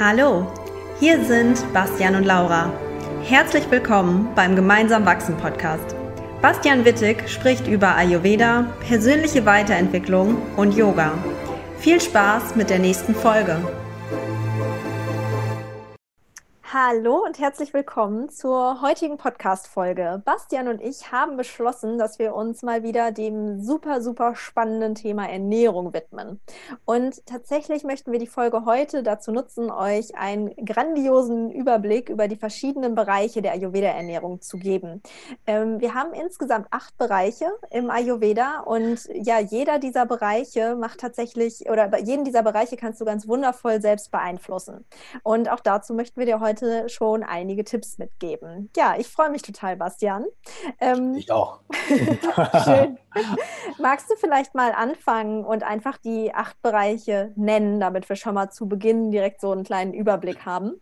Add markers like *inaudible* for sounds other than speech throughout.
Hallo, hier sind Bastian und Laura. Herzlich willkommen beim Gemeinsam Wachsen Podcast. Bastian Wittig spricht über Ayurveda, persönliche Weiterentwicklung und Yoga. Viel Spaß mit der nächsten Folge. Hallo und herzlich willkommen zur heutigen Podcast-Folge. Bastian und ich haben beschlossen, dass wir uns mal wieder dem super, super spannenden Thema Ernährung widmen. Und tatsächlich möchten wir die Folge heute dazu nutzen, euch einen grandiosen Überblick über die verschiedenen Bereiche der Ayurveda-Ernährung zu geben. Ähm, wir haben insgesamt acht Bereiche im Ayurveda und ja, jeder dieser Bereiche macht tatsächlich, oder jeden dieser Bereiche kannst du ganz wundervoll selbst beeinflussen. Und auch dazu möchten wir dir heute heute schon einige Tipps mitgeben. Ja, ich freue mich total, Bastian. Ähm, ich auch. *laughs* schön. Magst du vielleicht mal anfangen und einfach die acht Bereiche nennen, damit wir schon mal zu Beginn direkt so einen kleinen Überblick haben?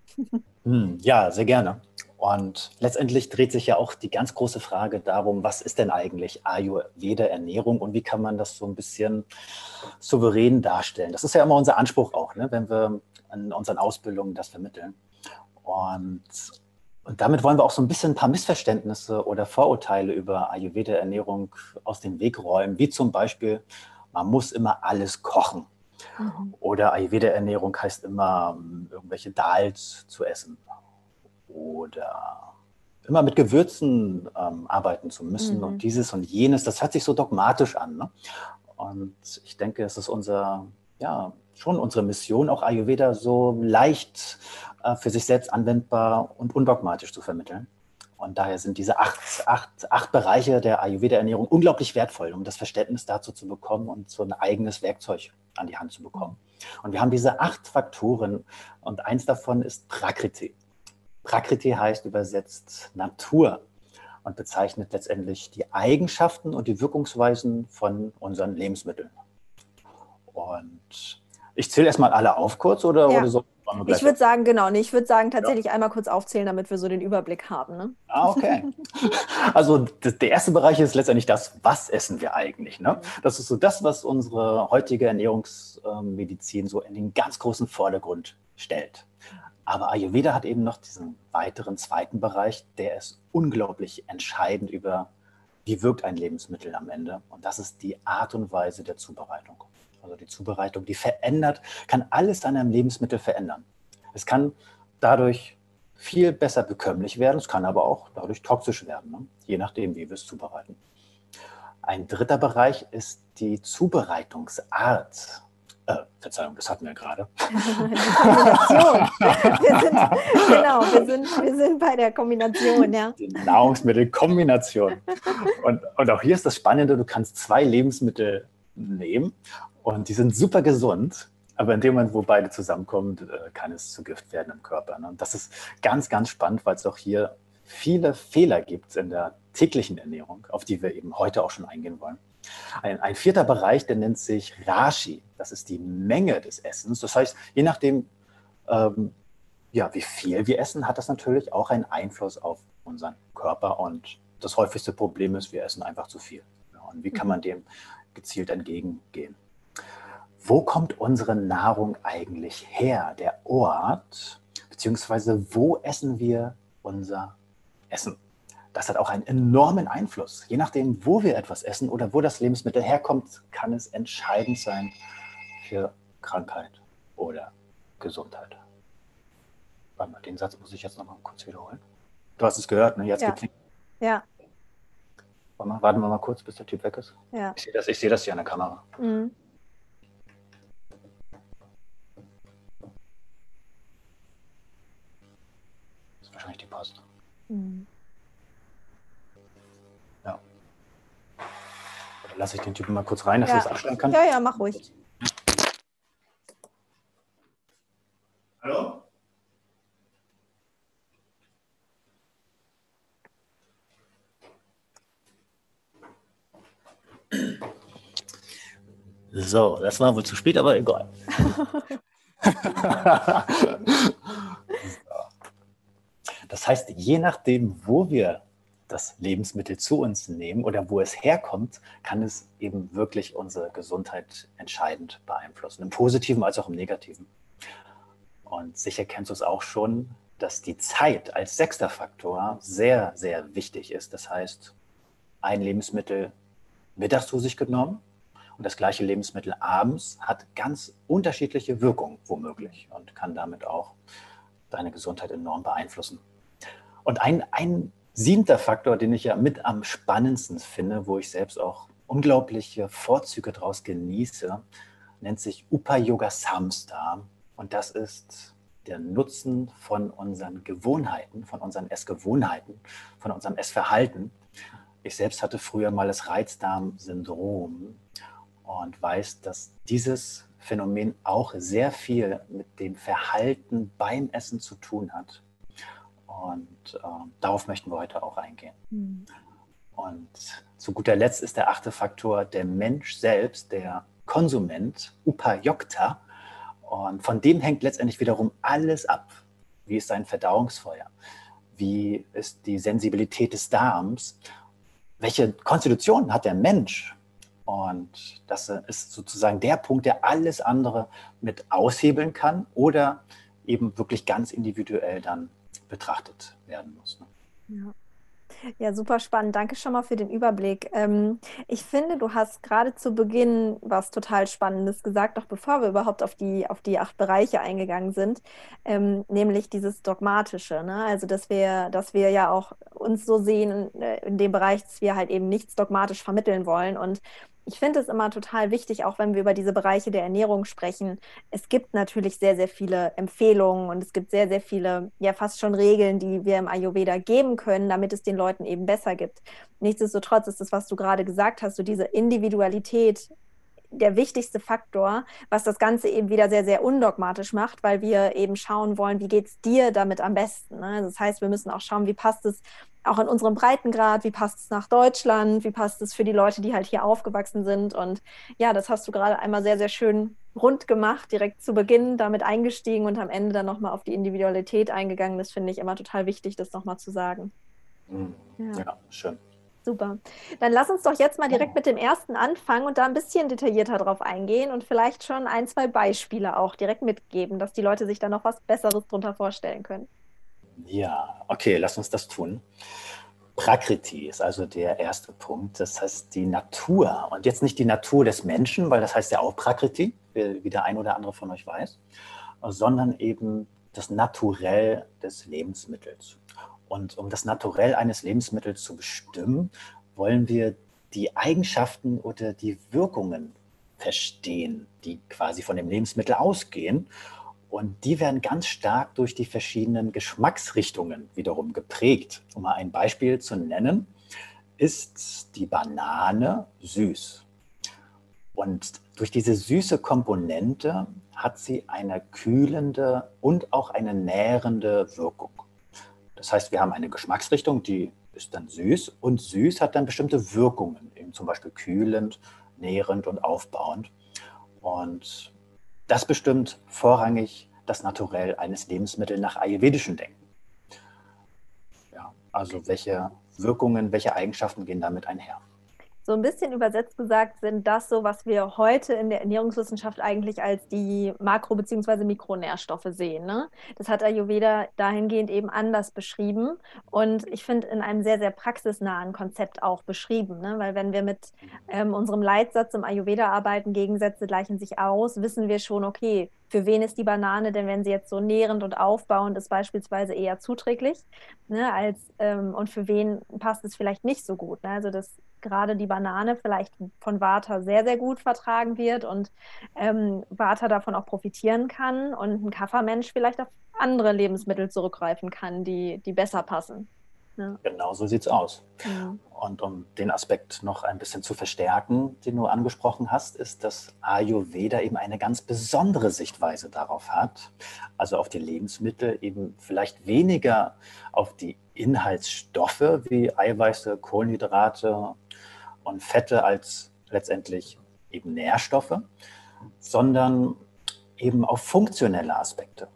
Hm, ja, sehr gerne. Und letztendlich dreht sich ja auch die ganz große Frage darum, was ist denn eigentlich Ayurveda-Ernährung und wie kann man das so ein bisschen souverän darstellen? Das ist ja immer unser Anspruch auch, ne, wenn wir in unseren Ausbildungen das vermitteln. Und, und damit wollen wir auch so ein bisschen ein paar Missverständnisse oder Vorurteile über Ayurveda-Ernährung aus dem Weg räumen, wie zum Beispiel, man muss immer alles kochen. Mhm. Oder Ayurveda-Ernährung heißt immer, irgendwelche Dals zu essen. Oder immer mit Gewürzen ähm, arbeiten zu müssen mhm. und dieses und jenes. Das hört sich so dogmatisch an. Ne? Und ich denke, es ist unser, ja, schon unsere Mission, auch Ayurveda so leicht äh, für sich selbst anwendbar und undogmatisch zu vermitteln. Und daher sind diese acht, acht, acht Bereiche der Ayurveda-Ernährung unglaublich wertvoll, um das Verständnis dazu zu bekommen und so ein eigenes Werkzeug an die Hand zu bekommen. Und wir haben diese acht Faktoren und eins davon ist Prakriti. Prakriti heißt übersetzt Natur und bezeichnet letztendlich die Eigenschaften und die Wirkungsweisen von unseren Lebensmitteln. Und ich zähle erstmal alle auf kurz oder, ja. oder so? Ich würde sagen, genau. Nee, ich würde sagen, tatsächlich ja. einmal kurz aufzählen, damit wir so den Überblick haben. Ne? Ah, okay. *laughs* also der erste Bereich ist letztendlich das, was essen wir eigentlich? Ne? Das ist so das, was unsere heutige Ernährungsmedizin so in den ganz großen Vordergrund stellt. Aber Ayurveda hat eben noch diesen weiteren zweiten Bereich, der ist unglaublich entscheidend über, wie wirkt ein Lebensmittel am Ende. Und das ist die Art und Weise der Zubereitung also die Zubereitung, die verändert, kann alles an einem Lebensmittel verändern. Es kann dadurch viel besser bekömmlich werden, es kann aber auch dadurch toxisch werden, ne? je nachdem, wie wir es zubereiten. Ein dritter Bereich ist die Zubereitungsart. Äh, Verzeihung, das hatten wir gerade. *laughs* *laughs* Wir sind, genau, wir sind, wir sind bei der Kombination, ja. Die Nahrungsmittelkombination. Und, und auch hier ist das Spannende, du kannst zwei Lebensmittel nehmen und die sind super gesund, aber in dem Moment, wo beide zusammenkommen, äh, kann es zu Gift werden im Körper. Ne? Und das ist ganz, ganz spannend, weil es auch hier viele Fehler gibt in der täglichen Ernährung, auf die wir eben heute auch schon eingehen wollen. Ein, ein, vierter Bereich, der nennt sich Rashi. Das ist die Menge des Essens. Das heißt, je nachdem, ähm, ja, wie viel wir essen, hat das natürlich auch einen Einfluss auf unseren Körper. Und das häufigste Problem ist, wir essen einfach zu viel. Und wie kann man mhm. dem gezielt entgegengehen? Wo kommt unsere Nahrung eigentlich her? Der Ort, beziehungsweise wo essen wir unser Essen? Das hat auch einen enormen Einfluss. Je nachdem, wo wir etwas essen oder wo das Lebensmittel herkommt, kann es entscheidend sein für Krankheit oder Gesundheit. Warte mal, den Satz muss ich jetzt noch mal kurz wiederholen. Du hast es gehört, ne? Jetzt ja. Ja. Warte mal, warten wir mal kurz, bis der Typ weg ist. Ja. Ich sehe das, seh das hier an der Kamera. Mhm. Wahrscheinlich die Post. Mhm. Ja. Oder lasse ich den Typen mal kurz rein, dass ja. er das abstellen kann? Ja, ja, mach ruhig. Hallo? So, das war wohl zu spät, aber egal. *laughs* *laughs* *laughs* Das heißt, je nachdem, wo wir das Lebensmittel zu uns nehmen oder wo es herkommt, kann es eben wirklich unsere Gesundheit entscheidend beeinflussen, im positiven als auch im negativen. Und sicher kennst du es auch schon, dass die Zeit als sechster Faktor sehr, sehr wichtig ist. Das heißt, ein Lebensmittel mittags zu sich genommen und das gleiche Lebensmittel abends hat ganz unterschiedliche Wirkungen womöglich und kann damit auch deine Gesundheit enorm beeinflussen. Und ein, ein siebter Faktor, den ich ja mit am spannendsten finde, wo ich selbst auch unglaubliche Vorzüge daraus genieße, nennt sich Upa Yoga Samstar. Und das ist der Nutzen von unseren Gewohnheiten, von unseren Essgewohnheiten, von unserem Essverhalten. Ich selbst hatte früher mal das Reizdarmsyndrom und weiß, dass dieses Phänomen auch sehr viel mit dem Verhalten beim Essen zu tun hat. Und äh, darauf möchten wir heute auch eingehen. Mhm. Und zu guter Letzt ist der achte Faktor der Mensch selbst, der Konsument, Upayokta. Und von dem hängt letztendlich wiederum alles ab. Wie ist sein Verdauungsfeuer? Wie ist die Sensibilität des Darms? Welche Konstitution hat der Mensch? Und das ist sozusagen der Punkt, der alles andere mit aushebeln kann oder eben wirklich ganz individuell dann betrachtet werden muss. Ne? Ja. Ja, super spannend. Danke schon mal für den Überblick. Ähm, ich finde, du hast gerade zu Beginn was total Spannendes gesagt, noch bevor wir überhaupt auf die, auf die acht Bereiche eingegangen sind, ähm, nämlich dieses Dogmatische. Ne? Also, dass wir, dass wir ja auch uns so sehen äh, in dem Bereich, dass wir halt eben nichts dogmatisch vermitteln wollen. Und ich finde es immer total wichtig, auch wenn wir über diese Bereiche der Ernährung sprechen. Es gibt natürlich sehr, sehr viele Empfehlungen und es gibt sehr, sehr viele, ja fast schon Regeln, die wir im Ayurveda geben können, damit es den Leuten eben besser gibt. Nichtsdestotrotz ist das, was du gerade gesagt hast, so diese Individualität der wichtigste Faktor, was das Ganze eben wieder sehr, sehr undogmatisch macht, weil wir eben schauen wollen, wie geht es dir damit am besten. Ne? Das heißt, wir müssen auch schauen, wie passt es auch in unserem Breitengrad, wie passt es nach Deutschland, wie passt es für die Leute, die halt hier aufgewachsen sind. Und ja, das hast du gerade einmal sehr, sehr schön rund gemacht, direkt zu Beginn damit eingestiegen und am Ende dann nochmal auf die Individualität eingegangen. Das finde ich immer total wichtig, das nochmal zu sagen. Mhm. Ja. ja, schön. Super. Dann lass uns doch jetzt mal direkt mit dem ersten anfangen und da ein bisschen detaillierter drauf eingehen und vielleicht schon ein, zwei Beispiele auch direkt mitgeben, dass die Leute sich da noch was Besseres drunter vorstellen können. Ja, okay, lass uns das tun. Prakriti ist also der erste Punkt. Das heißt die Natur. Und jetzt nicht die Natur des Menschen, weil das heißt ja auch Prakriti, wie der ein oder andere von euch weiß, sondern eben das Naturell des Lebensmittels. Und um das Naturell eines Lebensmittels zu bestimmen, wollen wir die Eigenschaften oder die Wirkungen verstehen, die quasi von dem Lebensmittel ausgehen. Und die werden ganz stark durch die verschiedenen Geschmacksrichtungen wiederum geprägt. Um mal ein Beispiel zu nennen, ist die Banane süß. Und durch diese süße Komponente hat sie eine kühlende und auch eine nährende Wirkung. Das heißt, wir haben eine Geschmacksrichtung, die ist dann süß und süß hat dann bestimmte Wirkungen, eben zum Beispiel kühlend, nährend und aufbauend. Und das bestimmt vorrangig das Naturell eines Lebensmittels nach ayurvedischem Denken. Ja, also welche Wirkungen, welche Eigenschaften gehen damit einher? So ein bisschen übersetzt gesagt sind das so, was wir heute in der Ernährungswissenschaft eigentlich als die Makro- bzw. Mikronährstoffe sehen. Ne? Das hat Ayurveda dahingehend eben anders beschrieben und ich finde in einem sehr, sehr praxisnahen Konzept auch beschrieben. Ne? Weil wenn wir mit ähm, unserem Leitsatz im Ayurveda arbeiten, Gegensätze gleichen sich aus, wissen wir schon, okay, für wen ist die Banane denn, wenn sie jetzt so nährend und aufbauend ist, beispielsweise eher zuträglich, ne, als, ähm, und für wen passt es vielleicht nicht so gut. Ne? Also dass gerade die Banane vielleicht von Vata sehr, sehr gut vertragen wird und ähm, Vata davon auch profitieren kann und ein Kaffermensch vielleicht auf andere Lebensmittel zurückgreifen kann, die, die besser passen. Ja. Genau so sieht es aus. Ja. Und um den Aspekt noch ein bisschen zu verstärken, den du angesprochen hast, ist, dass Ayurveda eben eine ganz besondere Sichtweise darauf hat. Also auf die Lebensmittel eben vielleicht weniger auf die Inhaltsstoffe wie Eiweiße, Kohlenhydrate und Fette als letztendlich eben Nährstoffe, sondern eben auf funktionelle Aspekte.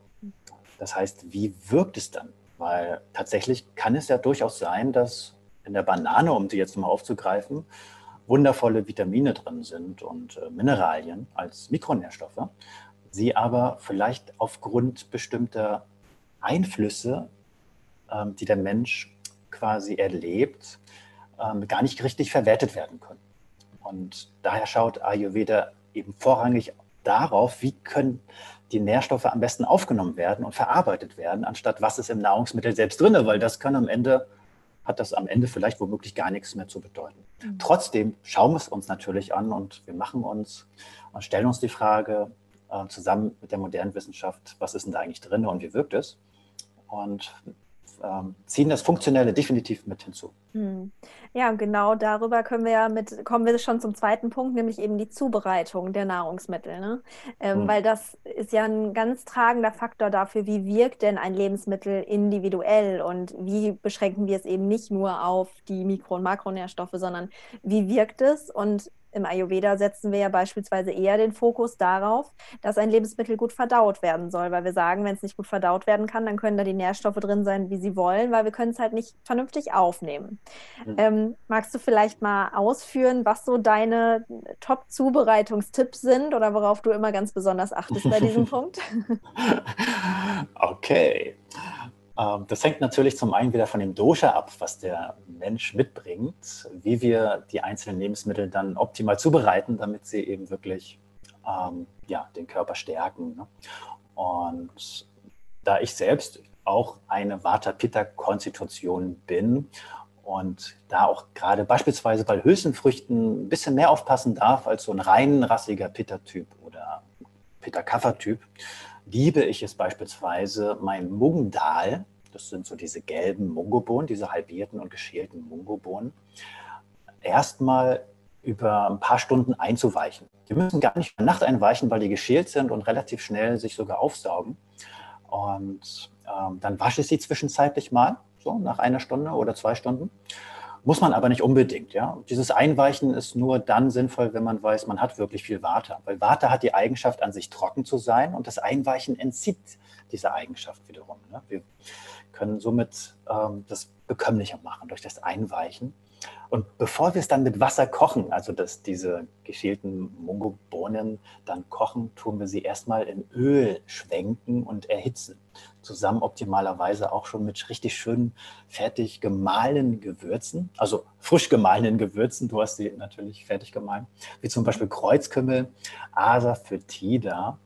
Das heißt, wie wirkt es dann? Weil tatsächlich kann es ja durchaus sein, dass in der Banane, um sie jetzt mal aufzugreifen, wundervolle Vitamine drin sind und äh, Mineralien als Mikronährstoffe. sie aber vielleicht aufgrund bestimmter Einflüsse, ähm, die der Mensch quasi erlebt, ähm, gar nicht richtig verwertet werden können. Und daher schaut Ayurveda eben vorrangig darauf, wie können die Nährstoffe am besten aufgenommen werden und verarbeitet werden, anstatt was ist im Nahrungsmittel selbst drin, weil das kann am Ende, hat das am Ende vielleicht womöglich gar nichts mehr zu bedeuten. Mhm. Trotzdem schauen wir es uns natürlich an und wir machen uns und stellen uns die Frage äh, zusammen mit der modernen Wissenschaft, was ist denn da eigentlich drin und wie wirkt es? Und ziehen das Funktionelle definitiv mit hinzu. Hm. Ja, genau darüber können wir ja mit, kommen wir schon zum zweiten Punkt, nämlich eben die Zubereitung der Nahrungsmittel. Ne? Ähm, hm. Weil das ist ja ein ganz tragender Faktor dafür, wie wirkt denn ein Lebensmittel individuell und wie beschränken wir es eben nicht nur auf die Mikro- und Makronährstoffe, sondern wie wirkt es und im Ayurveda setzen wir ja beispielsweise eher den Fokus darauf, dass ein Lebensmittel gut verdaut werden soll, weil wir sagen, wenn es nicht gut verdaut werden kann, dann können da die Nährstoffe drin sein, wie sie wollen, weil wir können es halt nicht vernünftig aufnehmen. Mhm. Ähm, magst du vielleicht mal ausführen, was so deine Top-Zubereitungstipps sind oder worauf du immer ganz besonders achtest bei diesem *laughs* Punkt? Okay. Ähm, das hängt natürlich zum einen wieder von dem Dosha ab, was der Mensch mitbringt, wie wir die einzelnen Lebensmittel dann optimal zubereiten, damit sie eben wirklich ähm, ja, den Körper stärken. Ne? Und da ich selbst auch eine Vata-Pitta-Konstitution bin und da auch gerade beispielsweise bei Hülsenfrüchten ein bisschen mehr aufpassen darf als so ein rein rassiger Pitta-Typ oder Pitta-Kapha-Typ, liebe ich es beispielsweise, mein Mungdal, das sind so diese gelben Mungobohnen, diese halbierten und geschälten Mungobohnen, erstmal über ein paar Stunden einzuweichen. Die müssen gar nicht über Nacht einweichen, weil die geschält sind und relativ schnell sich sogar aufsaugen. Und ähm, dann wasche ich sie zwischenzeitlich mal, so nach einer Stunde oder zwei Stunden. Muss man aber nicht unbedingt. Ja? Dieses Einweichen ist nur dann sinnvoll, wenn man weiß, man hat wirklich viel Water. Weil Water hat die Eigenschaft, an sich trocken zu sein und das Einweichen entzieht diese Eigenschaft wiederum. Ne? Wir können somit ähm, das bekömmlicher machen durch das Einweichen. Und bevor wir es dann mit Wasser kochen, also dass diese geschälten Mungobohnen dann kochen, tun wir sie erstmal in Öl schwenken und erhitzen. Zusammen optimalerweise auch schon mit richtig schön fertig gemahlenen Gewürzen, also frisch gemahlenen Gewürzen. Du hast sie natürlich fertig gemahlen, wie zum Beispiel Kreuzkümmel, Asafoetida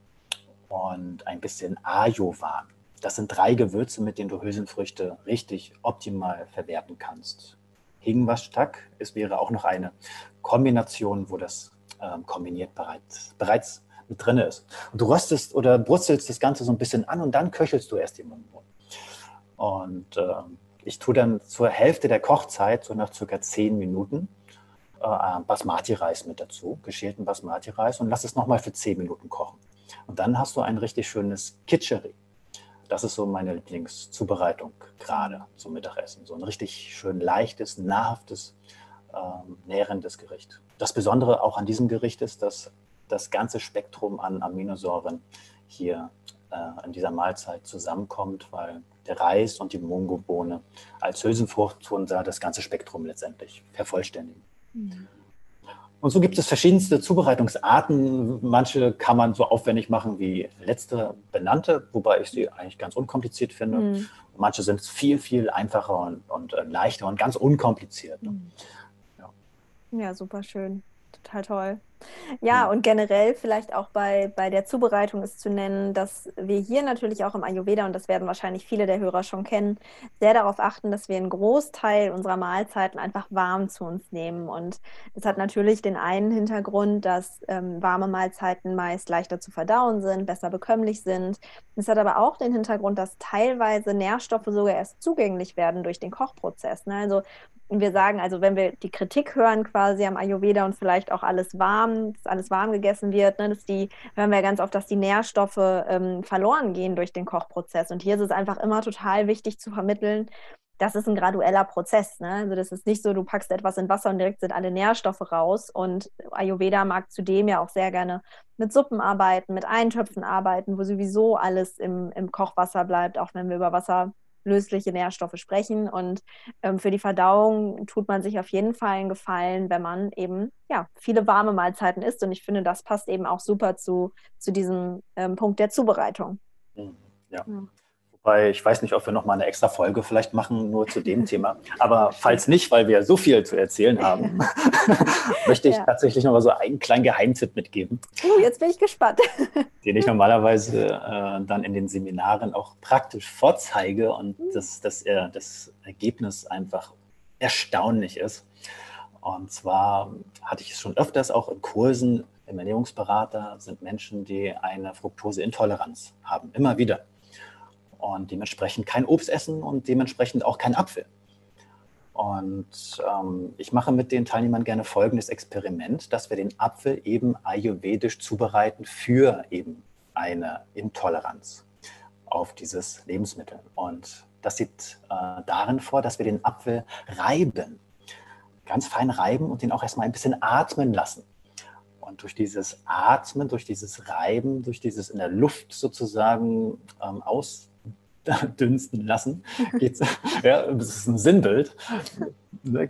und ein bisschen Ajovan. Das sind drei Gewürze, mit denen du Hülsenfrüchte richtig optimal verwerten kannst. Hingwastak. Es wäre auch noch eine Kombination, wo das ähm, kombiniert bereits, bereits mit drin ist. Und du röstest oder brutzelst das Ganze so ein bisschen an und dann köchelst du erst die Mundbohnen. Und äh, ich tue dann zur Hälfte der Kochzeit, so nach circa zehn Minuten, äh, Basmati-Reis mit dazu, geschälten Basmati-Reis und lass es nochmal für zehn Minuten kochen. Und dann hast du ein richtig schönes Kitscheri. Das ist so meine Lieblingszubereitung gerade zum Mittagessen. So ein richtig schön leichtes, nahrhaftes, ähm, nährendes Gericht. Das Besondere auch an diesem Gericht ist, dass das ganze Spektrum an Aminosäuren hier äh, in dieser Mahlzeit zusammenkommt, weil der Reis und die Mungobohne als Hülsenfrucht tun da das ganze Spektrum letztendlich vervollständigen. Mhm. Und so gibt es verschiedenste Zubereitungsarten. Manche kann man so aufwendig machen wie letzte benannte, wobei ich sie eigentlich ganz unkompliziert finde. Mhm. Manche sind viel, viel einfacher und, und äh, leichter und ganz unkompliziert. Ne? Mhm. Ja. ja, super schön. Total toll. Ja, und generell vielleicht auch bei, bei der Zubereitung ist zu nennen, dass wir hier natürlich auch im Ayurveda, und das werden wahrscheinlich viele der Hörer schon kennen, sehr darauf achten, dass wir einen Großteil unserer Mahlzeiten einfach warm zu uns nehmen. Und das hat natürlich den einen Hintergrund, dass ähm, warme Mahlzeiten meist leichter zu verdauen sind, besser bekömmlich sind. Es hat aber auch den Hintergrund, dass teilweise Nährstoffe sogar erst zugänglich werden durch den Kochprozess. Ne? Also wir sagen, also wenn wir die Kritik hören quasi am Ayurveda und vielleicht auch alles warm, dass alles warm gegessen wird, ne, dass die, hören wir ganz oft, dass die Nährstoffe ähm, verloren gehen durch den Kochprozess. Und hier ist es einfach immer total wichtig zu vermitteln, das ist ein gradueller Prozess. Ne? Also das ist nicht so, du packst etwas in Wasser und direkt sind alle Nährstoffe raus. Und Ayurveda mag zudem ja auch sehr gerne mit Suppen arbeiten, mit Eintöpfen arbeiten, wo sowieso alles im, im Kochwasser bleibt, auch wenn wir über Wasser lösliche Nährstoffe sprechen. Und ähm, für die Verdauung tut man sich auf jeden Fall einen Gefallen, wenn man eben ja, viele warme Mahlzeiten isst. Und ich finde, das passt eben auch super zu, zu diesem ähm, Punkt der Zubereitung. Mhm. Ja. ja. Wobei ich weiß nicht, ob wir noch mal eine extra Folge vielleicht machen, nur zu dem Thema. Aber falls nicht, weil wir so viel zu erzählen haben, *laughs* möchte ich ja. tatsächlich noch mal so einen kleinen Geheimtipp mitgeben. Uh, jetzt bin ich gespannt. *laughs* den ich normalerweise äh, dann in den Seminaren auch praktisch vorzeige und mhm. dass, dass er das Ergebnis einfach erstaunlich ist. Und zwar hatte ich es schon öfters auch in Kursen im Ernährungsberater sind Menschen, die eine Fructoseintoleranz haben, immer wieder und dementsprechend kein Obst essen und dementsprechend auch kein Apfel. Und ähm, ich mache mit den Teilnehmern gerne folgendes Experiment, dass wir den Apfel eben ayurvedisch zubereiten für eben eine Intoleranz auf dieses Lebensmittel. Und das sieht äh, darin vor, dass wir den Apfel reiben, ganz fein reiben und den auch erstmal ein bisschen atmen lassen. Und durch dieses Atmen, durch dieses Reiben, durch dieses in der Luft sozusagen ähm, aus dünsten lassen, geht's, ja, das ist ein Sinnbild,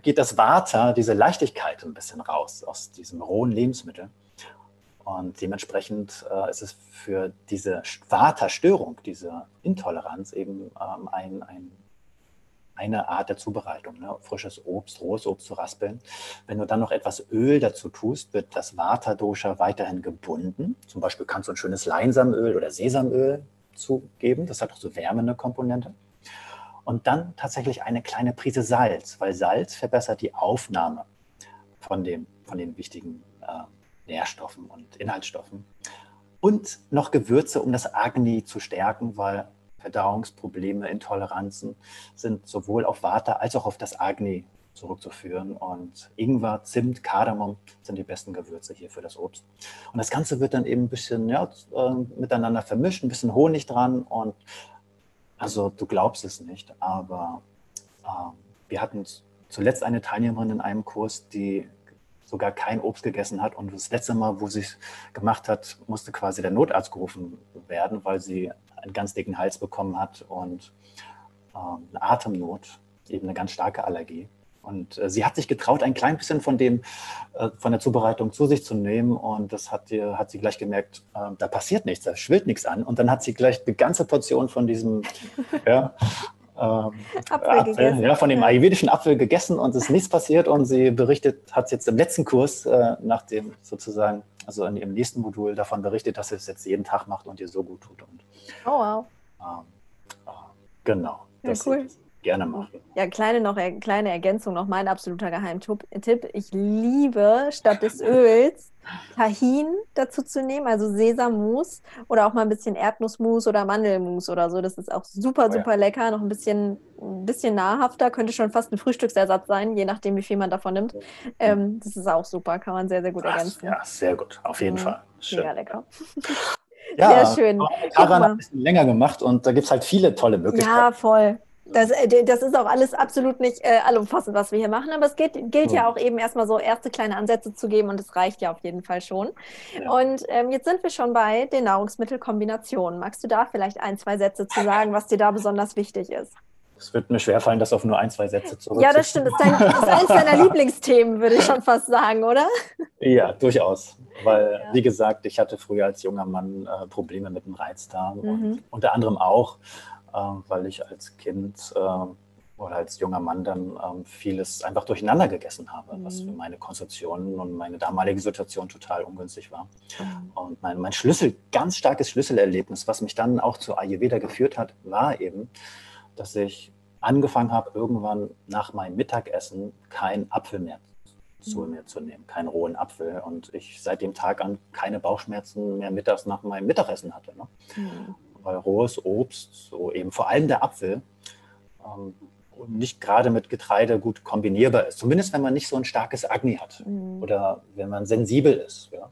geht das Vata, diese Leichtigkeit ein bisschen raus aus diesem rohen Lebensmittel. Und dementsprechend äh, ist es für diese Vata-Störung, diese Intoleranz eben ähm, ein, ein, eine Art der Zubereitung. Ne? Frisches Obst, rohes Obst zu raspeln. Wenn du dann noch etwas Öl dazu tust, wird das Vata-Dosha weiterhin gebunden. Zum Beispiel kannst du ein schönes Leinsamöl oder Sesamöl zu geben. Das hat auch so wärmende Komponente. Und dann tatsächlich eine kleine Prise Salz, weil Salz verbessert die Aufnahme von, dem, von den wichtigen äh, Nährstoffen und Inhaltsstoffen. Und noch Gewürze, um das Agni zu stärken, weil Verdauungsprobleme, Intoleranzen sind sowohl auf Vata als auch auf das Agni zurückzuführen. Und Ingwer, Zimt, Kardamom sind die besten Gewürze hier für das Obst. Und das Ganze wird dann eben ein bisschen ja, äh, miteinander vermischt, ein bisschen Honig dran. Und also du glaubst es nicht, aber äh, wir hatten zuletzt eine Teilnehmerin in einem Kurs, die sogar kein Obst gegessen hat. Und das letzte Mal, wo sie es gemacht hat, musste quasi der Notarzt gerufen werden, weil sie einen ganz dicken Hals bekommen hat und äh, eine Atemnot, eben eine ganz starke Allergie. Und äh, sie hat sich getraut, ein klein bisschen von dem, äh, von der Zubereitung zu sich zu nehmen. Und das hat, die, hat sie gleich gemerkt, äh, da passiert nichts, da schwillt nichts an. Und dann hat sie gleich eine ganze Portion von diesem *laughs* ja, ähm, Apfel, ja, von dem ayurvedischen Apfel gegessen und es ist nichts passiert. Und sie berichtet, hat jetzt im letzten Kurs, äh, nach dem sozusagen, also in ihrem nächsten Modul davon berichtet, dass sie es jetzt jeden Tag macht und ihr so gut tut. Und, oh wow. Ähm, äh, genau. Ja, cool. Ist, gerne machen. Ja, kleine, noch, kleine Ergänzung, noch mein absoluter Geheimtipp. Ich liebe statt des *laughs* Öls Tahin dazu zu nehmen, also Sesammus oder auch mal ein bisschen Erdnussmus oder Mandelmus oder so. Das ist auch super, oh, super ja. lecker. Noch ein bisschen, ein bisschen nahrhafter, könnte schon fast ein Frühstücksersatz sein, je nachdem, wie viel man davon nimmt. Ähm, das ist auch super, kann man sehr, sehr gut ergänzen. Ja, sehr gut, auf jeden mhm. Fall. Schön. Mega lecker. Ja, *laughs* sehr schön. Daran ein bisschen länger gemacht und da gibt es halt viele tolle Möglichkeiten. Ja, voll. Das, äh, das ist auch alles absolut nicht äh, allumfassend, was wir hier machen, aber es geht, gilt ja. ja auch eben erstmal so erste kleine Ansätze zu geben und es reicht ja auf jeden Fall schon. Ja. Und ähm, jetzt sind wir schon bei den Nahrungsmittelkombinationen. Magst du da vielleicht ein, zwei Sätze zu sagen, was dir da besonders wichtig ist? Es wird mir schwerfallen, das auf nur ein, zwei Sätze zurück. Ja, das stimmt. Das ist, dein, das ist eines deiner *laughs* Lieblingsthemen, würde ich schon fast sagen, oder? Ja, durchaus. Weil, ja. wie gesagt, ich hatte früher als junger Mann äh, Probleme mit dem Reizdarm mhm. und unter anderem auch weil ich als Kind ähm, oder als junger Mann dann ähm, vieles einfach durcheinander gegessen habe, mhm. was für meine Konzeption und meine damalige Situation total ungünstig war. Mhm. Und mein, mein Schlüssel, ganz starkes Schlüsselerlebnis, was mich dann auch zu Ayurveda geführt hat, war eben, dass ich angefangen habe, irgendwann nach meinem Mittagessen keinen Apfel mehr zu mhm. mir zu nehmen, keinen rohen Apfel. Und ich seit dem Tag an keine Bauchschmerzen mehr mittags nach meinem Mittagessen hatte. Ne? Weil rohes Obst, so eben vor allem der Apfel, ähm, nicht gerade mit Getreide gut kombinierbar ist. Zumindest wenn man nicht so ein starkes Agni hat mhm. oder wenn man sensibel ist. Ja.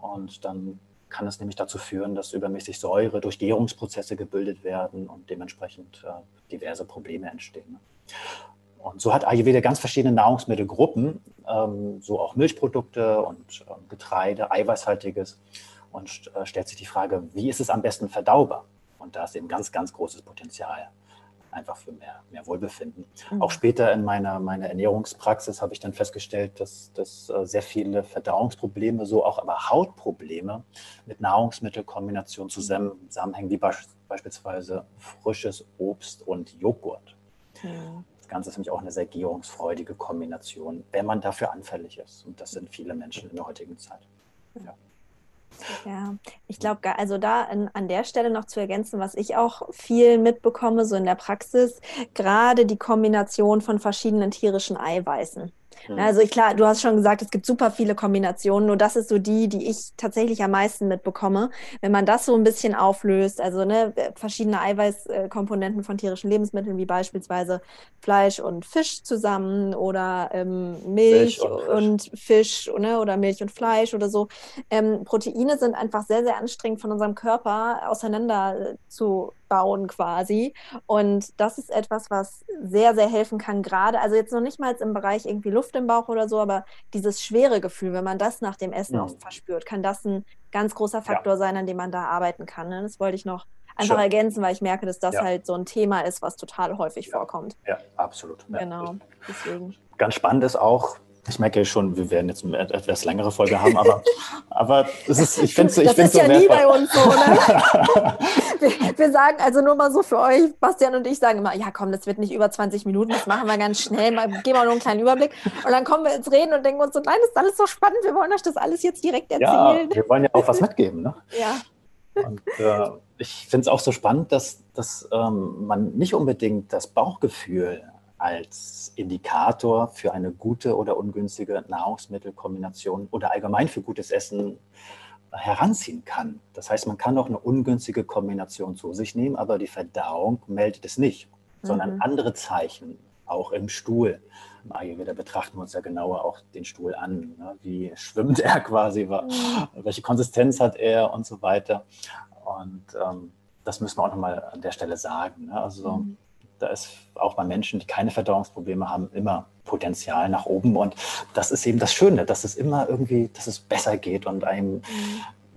Und dann kann es nämlich dazu führen, dass übermäßig Säure durch Gärungsprozesse gebildet werden und dementsprechend äh, diverse Probleme entstehen. Und so hat Ayurveda ganz verschiedene Nahrungsmittelgruppen, ähm, so auch Milchprodukte und äh, Getreide, Eiweißhaltiges und äh, stellt sich die Frage, wie ist es am besten verdaubar? Und da ist eben ganz, ganz großes Potenzial. einfach für mehr, mehr Wohlbefinden. Mhm. Auch später in meiner, meiner Ernährungspraxis habe ich dann festgestellt, dass, dass äh, sehr viele Verdauungsprobleme, so auch aber Hautprobleme mit Nahrungsmittelkombination zusammenhängen, wie beispielsweise frisches Obst und Joghurt. Mhm. Das Ganze ist nämlich auch eine sehr gärungsfreudige Kombination, wenn man dafür anfällig ist. Und das sind viele Menschen in der heutigen Zeit. Ja. Ja, ich glaube, also da an, an der Stelle noch zu ergänzen, was ich auch viel mitbekomme, so in der Praxis, gerade die Kombination von verschiedenen tierischen Eiweißen. Mhm. Also ich, klar, du hast schon gesagt, es gibt super viele Kombinationen, nur das ist so die, die ich tatsächlich am meisten mitbekomme. Wenn man das so ein bisschen auflöst, also ne, verschiedene Eiweißkomponenten von tierischen Lebensmitteln, wie beispielsweise Fleisch und Fisch zusammen oder ähm, Milch, Milch, und Fisch, und Fisch ne, oder Milch und Fleisch oder so. Ähm, Proteine sind einfach sehr, sehr anstrengend von unserem Körper auseinander zu bauen quasi. Und das ist etwas, was sehr, sehr helfen kann, gerade, also jetzt noch nicht mal im Bereich irgendwie Luft im Bauch oder so, aber dieses schwere Gefühl, wenn man das nach dem Essen mhm. auch verspürt, kann das ein ganz großer Faktor ja. sein, an dem man da arbeiten kann. Ne? Das wollte ich noch einfach Schön. ergänzen, weil ich merke, dass das ja. halt so ein Thema ist, was total häufig ja. vorkommt. Ja, absolut. Genau, deswegen. Ganz spannend ist auch, ich merke schon, wir werden jetzt eine etwas längere Folge haben, aber, *laughs* aber es ist, ich finde es ich Das ist ja so nie bei uns so, ne? *laughs* wir, wir, sagen also nur mal so für euch, Bastian und ich sagen immer, ja komm, das wird nicht über 20 Minuten, das machen wir ganz schnell, mal, geben wir nur einen kleinen Überblick. Und dann kommen wir ins Reden und denken uns so, nein, das ist alles so spannend, wir wollen euch das alles jetzt direkt erzählen. Ja, wir wollen ja auch was mitgeben, ne? Ja. Und äh, ich finde es auch so spannend, dass, dass ähm, man nicht unbedingt das Bauchgefühl als Indikator für eine gute oder ungünstige Nahrungsmittelkombination oder allgemein für gutes Essen heranziehen kann. Das heißt, man kann auch eine ungünstige Kombination zu sich nehmen, aber die Verdauung meldet es nicht, mhm. sondern andere Zeichen, auch im Stuhl. Im Ayurveda betrachten wir uns ja genauer auch den Stuhl an. Ne? Wie schwimmt er *laughs* quasi, mhm. welche Konsistenz hat er und so weiter. Und ähm, das müssen wir auch nochmal an der Stelle sagen. Ne? Also mhm da ist auch bei Menschen, die keine Verdauungsprobleme haben, immer Potenzial nach oben. Und das ist eben das Schöne, dass es immer irgendwie, dass es besser geht und einem, mhm.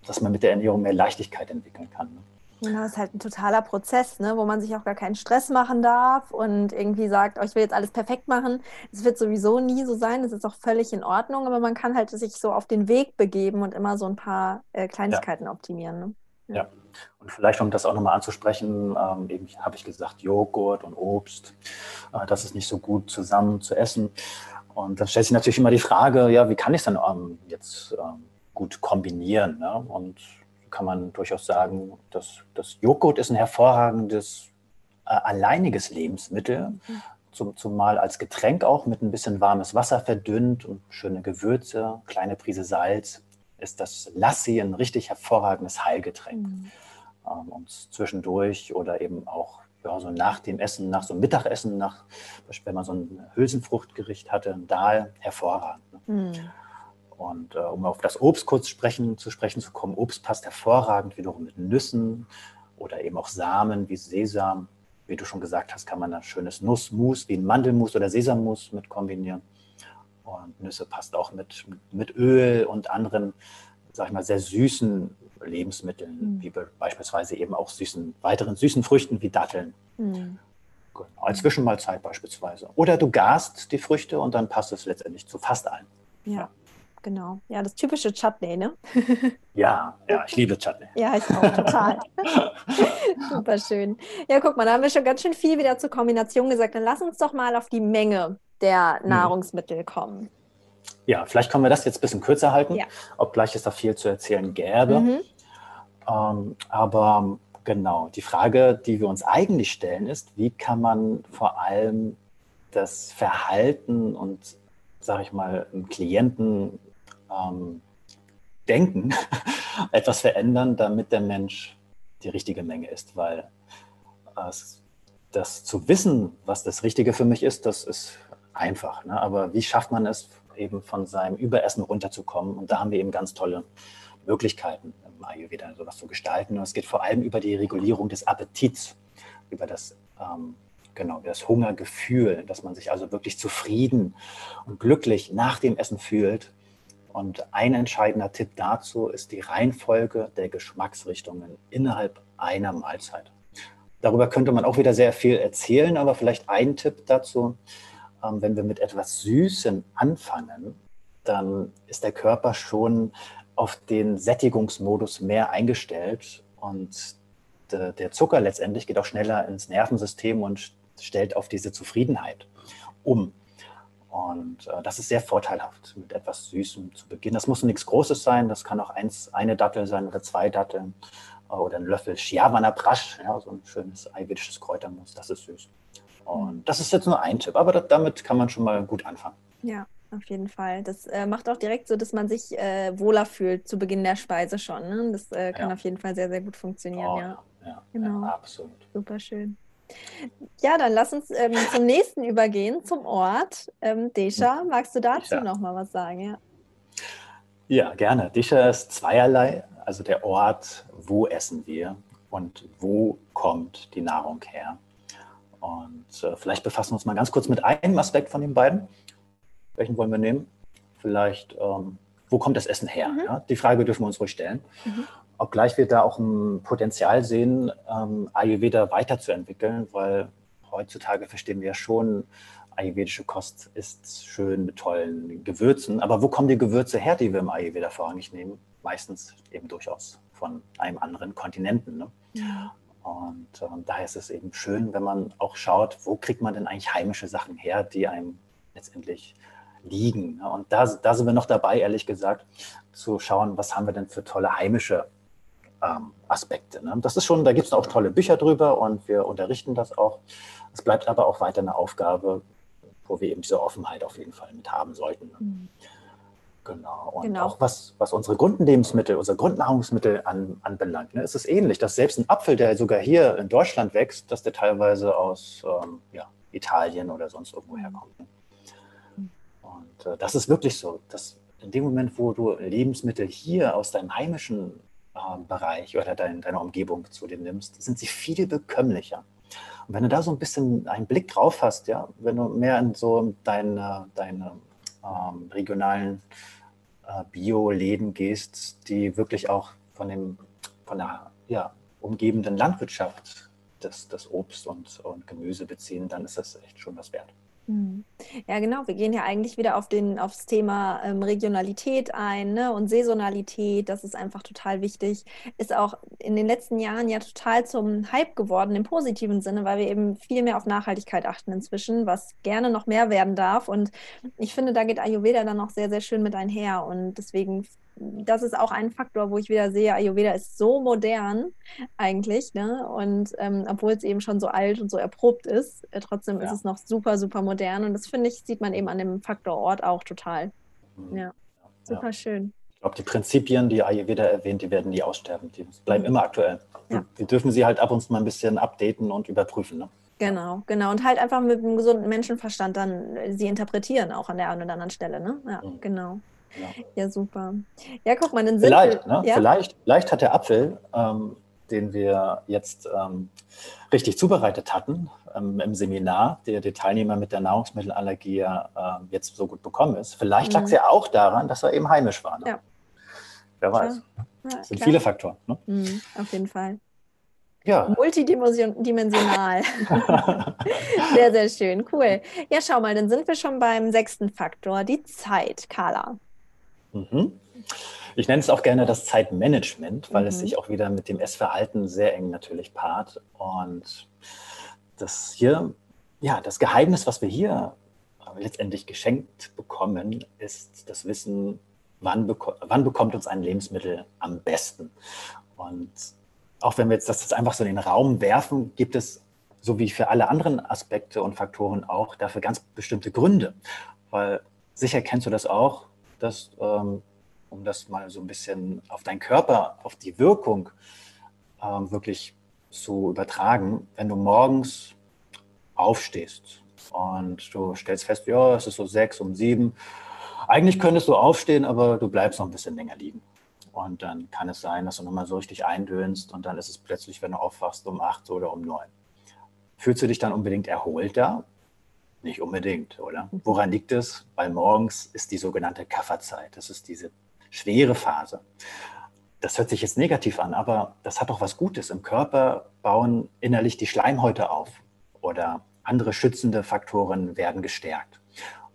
dass man mit der Ernährung mehr Leichtigkeit entwickeln kann. Ne? Genau, es ist halt ein totaler Prozess, ne, wo man sich auch gar keinen Stress machen darf und irgendwie sagt, oh, ich will jetzt alles perfekt machen. Es wird sowieso nie so sein, das ist auch völlig in Ordnung, aber man kann halt sich so auf den Weg begeben und immer so ein paar äh, Kleinigkeiten ja. optimieren. Ne? Ja. ja. Und vielleicht, um das auch nochmal anzusprechen, ähm, eben habe ich gesagt, Joghurt und Obst, äh, das ist nicht so gut zusammen zu essen. Und dann stellt sich natürlich immer die Frage, ja, wie kann ich es dann ähm, jetzt ähm, gut kombinieren? Ne? Und kann man durchaus sagen, dass das Joghurt ist ein hervorragendes äh, alleiniges Lebensmittel, mhm. zum, zumal als Getränk auch mit ein bisschen warmes Wasser verdünnt und schöne Gewürze, kleine Prise Salz ist das Lassi ein richtig hervorragendes Heilgetränk. Mhm. Ähm, und zwischendurch oder eben auch ja, so nach dem Essen, nach so einem Mittagessen, nach, wenn man so ein Hülsenfruchtgericht hatte, ein Dahl, hervorragend. Ne? Mhm. Und äh, um auf das Obst kurz sprechen, zu sprechen zu kommen, Obst passt hervorragend wiederum mit Nüssen oder eben auch Samen wie Sesam. Wie du schon gesagt hast, kann man ein schönes Nussmus wie ein Mandelmus oder Sesammus mit kombinieren. Und Nüsse passt auch mit, mit Öl und anderen, sag ich mal, sehr süßen Lebensmitteln, mhm. wie beispielsweise eben auch süßen, weiteren süßen Früchten wie Datteln. Mhm. Genau, als Zwischenmahlzeit beispielsweise. Oder du garst die Früchte und dann passt es letztendlich zu fast allen. Ja. ja. Genau, ja, das typische Chutney, ne? *laughs* ja, ja, ich liebe Chutney. Ja, ich auch, total. *laughs* Super schön. Ja, guck mal, da haben wir schon ganz schön viel wieder zur Kombination gesagt. Dann lass uns doch mal auf die Menge der hm. Nahrungsmittel kommen. Ja, vielleicht können wir das jetzt ein bisschen kürzer halten, ja. obgleich es da viel zu erzählen gäbe. Mhm. Ähm, aber genau, die Frage, die wir uns eigentlich stellen, ist, wie kann man vor allem das Verhalten und, sage ich mal, im Klienten ähm, Denken *laughs* etwas verändern, damit der Mensch die richtige Menge ist, weil äh, das zu wissen, was das Richtige für mich ist, das ist einfach. Ne? Aber wie schafft man es, eben von seinem Überessen runterzukommen? Und da haben wir eben ganz tolle Möglichkeiten im Ayurveda sowas zu gestalten. Und es geht vor allem über die Regulierung des Appetits, über das, ähm, genau, das Hungergefühl, dass man sich also wirklich zufrieden und glücklich nach dem Essen fühlt. Und ein entscheidender Tipp dazu ist die Reihenfolge der Geschmacksrichtungen innerhalb einer Mahlzeit. darüber könnte man auch wieder sehr viel erzählen, aber vielleicht ein Tipp dazu, ähm, wenn wir mit etwas Süßem anfangen, dann ist der Körper schon auf den Sättigungsmodus mehr eingestellt und der Zucker letztendlich geht auch schneller ins Nervensystem und stellt auf diese Zufriedenheit um. Und äh, das ist sehr vorteilhaft, mit etwas Süßem zu beginnen. Das muss nichts Großes sein, das kann auch eins, eine Dattel sein oder zwei Datteln äh, oder ein Löffel Schiavana Prasch, ja, so ein schönes ayurvedisches Kräutermus, das ist süß. Und das ist jetzt nur ein Tipp, aber das, damit kann man schon mal gut anfangen. Ja, auf jeden Fall. Das äh, macht auch direkt so, dass man sich äh, wohler fühlt zu Beginn der Speise schon. Ne? Das äh, kann ja. auf jeden Fall sehr, sehr gut funktionieren. Oh, ja. ja, genau. Ja, absolut. Super schön. Ja, dann lass uns ähm, zum nächsten übergehen, zum Ort. Ähm, Desha, magst du dazu ja. noch mal was sagen? Ja. ja, gerne. Desha ist zweierlei. Also der Ort, wo essen wir und wo kommt die Nahrung her. Und äh, vielleicht befassen wir uns mal ganz kurz mit einem Aspekt von den beiden. Welchen wollen wir nehmen? Vielleicht, ähm, wo kommt das Essen her? Mhm. Ja, die Frage dürfen wir uns ruhig stellen. Mhm. Obgleich wir da auch ein Potenzial sehen, ähm, Ayurveda weiterzuentwickeln, weil heutzutage verstehen wir ja schon, ayurvedische Kost ist schön mit tollen Gewürzen. Aber wo kommen die Gewürze her, die wir im Ayurveda vorrangig nehmen? Meistens eben durchaus von einem anderen Kontinenten. Ne? Ja. Und äh, daher ist es eben schön, wenn man auch schaut, wo kriegt man denn eigentlich heimische Sachen her, die einem letztendlich liegen. Ne? Und da, da sind wir noch dabei, ehrlich gesagt, zu schauen, was haben wir denn für tolle heimische ähm, Aspekte. Ne? Das ist schon, da gibt es auch tolle Bücher drüber und wir unterrichten das auch. Es bleibt aber auch weiter eine Aufgabe, wo wir eben diese Offenheit auf jeden Fall mit haben sollten. Ne? Mhm. Genau. Und genau. auch was, was unsere Grundlebensmittel, unsere Grundnahrungsmittel an, anbelangt, ne, ist es ähnlich, dass selbst ein Apfel, der sogar hier in Deutschland wächst, dass der teilweise aus ähm, ja, Italien oder sonst irgendwo mhm. herkommt. Ne? Und äh, das ist wirklich so, dass in dem Moment, wo du Lebensmittel hier aus deinem heimischen äh, Bereich oder dein, deiner Umgebung zu dir nimmst, sind sie viel bekömmlicher. Und wenn du da so ein bisschen einen Blick drauf hast, ja, wenn du mehr in so deine, deine ähm, regionalen Bio-Läden gehst, die wirklich auch von, dem, von der ja, umgebenden Landwirtschaft das, das Obst und, und Gemüse beziehen, dann ist das echt schon was wert. Mhm. Ja, genau. Wir gehen ja eigentlich wieder auf den, aufs Thema ähm, Regionalität ein ne? und Saisonalität. Das ist einfach total wichtig. Ist auch in den letzten Jahren ja total zum Hype geworden im positiven Sinne, weil wir eben viel mehr auf Nachhaltigkeit achten inzwischen, was gerne noch mehr werden darf. Und ich finde, da geht Ayurveda dann auch sehr, sehr schön mit einher. Und deswegen das ist auch ein Faktor, wo ich wieder sehe, Ayurveda ist so modern eigentlich, ne? Und ähm, obwohl es eben schon so alt und so erprobt ist, äh, trotzdem ja. ist es noch super, super modern. Und das finde ich, sieht man eben an dem Faktor Ort auch total. Mhm. Ja, super ja. schön. Ich glaube, die Prinzipien, die Ayurveda erwähnt, die werden nie aussterben. Die bleiben immer aktuell. Ja. Wir dürfen sie halt ab und zu mal ein bisschen updaten und überprüfen. Ne? Genau, genau. Und halt einfach mit einem gesunden Menschenverstand dann äh, sie interpretieren, auch an der einen oder anderen Stelle. Ne? Ja, mhm. genau. Ja. ja, super. Ja, guck mal, dann sind vielleicht, wir, ne? ja? vielleicht, vielleicht hat der Apfel, ähm, den wir jetzt ähm, richtig zubereitet hatten ähm, im Seminar, der die Teilnehmer mit der Nahrungsmittelallergie äh, jetzt so gut bekommen ist, vielleicht mhm. lag es ja auch daran, dass er eben heimisch war. Ne? Ja. Wer weiß. Ja, das sind klar. viele Faktoren. Ne? Mhm, auf jeden Fall. Ja. Multidimensional. *laughs* sehr, sehr schön. Cool. Ja, schau mal, dann sind wir schon beim sechsten Faktor, die Zeit, Carla. Mhm. Ich nenne es auch gerne das Zeitmanagement, weil mhm. es sich auch wieder mit dem Essverhalten sehr eng natürlich paart. Und das hier, ja, das Geheimnis, was wir hier letztendlich geschenkt bekommen, ist das Wissen, wann, beko wann bekommt uns ein Lebensmittel am besten. Und auch wenn wir jetzt das jetzt einfach so in den Raum werfen, gibt es, so wie für alle anderen Aspekte und Faktoren auch, dafür ganz bestimmte Gründe. Weil sicher kennst du das auch, dass, ähm, um das mal so ein bisschen auf deinen Körper, auf die Wirkung ähm, wirklich zu übertragen, wenn du morgens aufstehst und du stellst fest, ja, es ist so sechs, um sieben, eigentlich könntest du aufstehen, aber du bleibst noch ein bisschen länger liegen. Und dann kann es sein, dass du nochmal so richtig eindöhnst und dann ist es plötzlich, wenn du aufwachst, um acht oder um neun. Fühlst du dich dann unbedingt erholt da? Nicht unbedingt, oder? Woran liegt es? Weil morgens ist die sogenannte Kafferzeit. Das ist diese schwere Phase. das hört sich jetzt negativ an, aber das hat doch was Gutes. Im Körper bauen innerlich die Schleimhäute auf oder andere schützende Faktoren werden gestärkt.